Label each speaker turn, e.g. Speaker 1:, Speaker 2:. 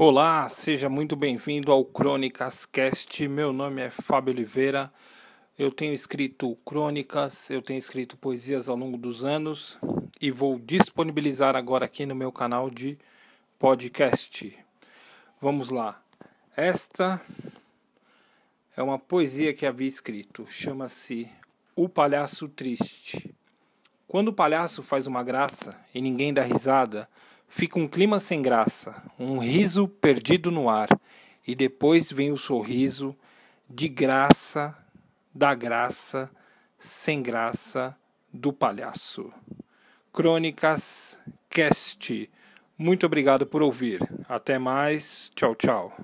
Speaker 1: Olá, seja muito bem-vindo ao Crônicas Cast. Meu nome é Fábio Oliveira. Eu tenho escrito crônicas, eu tenho escrito poesias ao longo dos anos e vou disponibilizar agora aqui no meu canal de podcast. Vamos lá. Esta é uma poesia que havia escrito, chama-se O Palhaço Triste. Quando o palhaço faz uma graça e ninguém dá risada, Fica um clima sem graça, um riso perdido no ar, e depois vem o sorriso de graça, da graça, sem graça do palhaço. Crônicas Cast. Muito obrigado por ouvir. Até mais. Tchau, tchau.